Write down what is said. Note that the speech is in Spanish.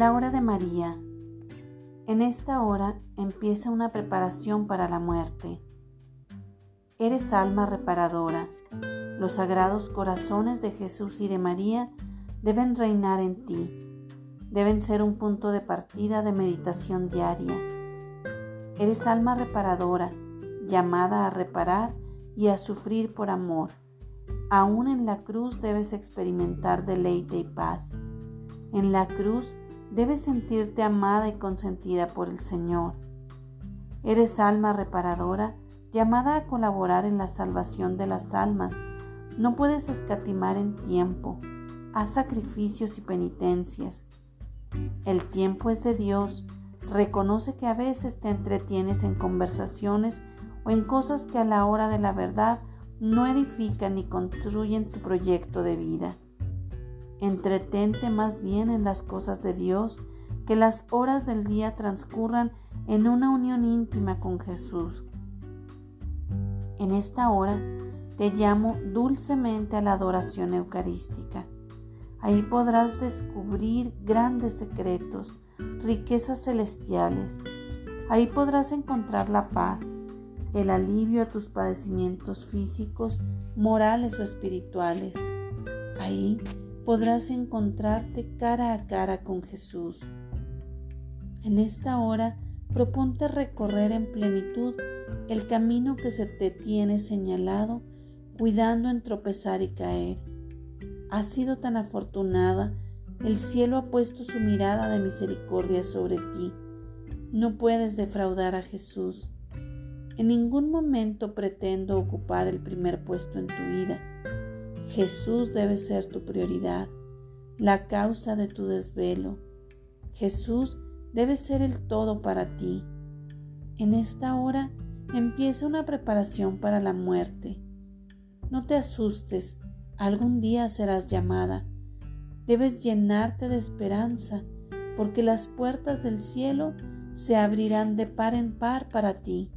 de María. En esta hora empieza una preparación para la muerte. Eres alma reparadora. Los sagrados corazones de Jesús y de María deben reinar en ti. Deben ser un punto de partida de meditación diaria. Eres alma reparadora, llamada a reparar y a sufrir por amor. Aún en la cruz debes experimentar deleite y paz. En la cruz debes sentirte amada y consentida por el Señor. Eres alma reparadora, llamada a colaborar en la salvación de las almas. No puedes escatimar en tiempo. Haz sacrificios y penitencias. El tiempo es de Dios. Reconoce que a veces te entretienes en conversaciones o en cosas que a la hora de la verdad no edifican ni construyen tu proyecto de vida. Entretente más bien en las cosas de Dios, que las horas del día transcurran en una unión íntima con Jesús. En esta hora te llamo dulcemente a la adoración eucarística. Ahí podrás descubrir grandes secretos, riquezas celestiales. Ahí podrás encontrar la paz, el alivio a tus padecimientos físicos, morales o espirituales. Ahí podrás encontrarte cara a cara con Jesús. En esta hora, proponte recorrer en plenitud el camino que se te tiene señalado, cuidando en tropezar y caer. Has sido tan afortunada, el cielo ha puesto su mirada de misericordia sobre ti. No puedes defraudar a Jesús. En ningún momento pretendo ocupar el primer puesto en tu vida Jesús debe ser tu prioridad, la causa de tu desvelo. Jesús debe ser el todo para ti. En esta hora empieza una preparación para la muerte. No te asustes, algún día serás llamada. Debes llenarte de esperanza, porque las puertas del cielo se abrirán de par en par para ti.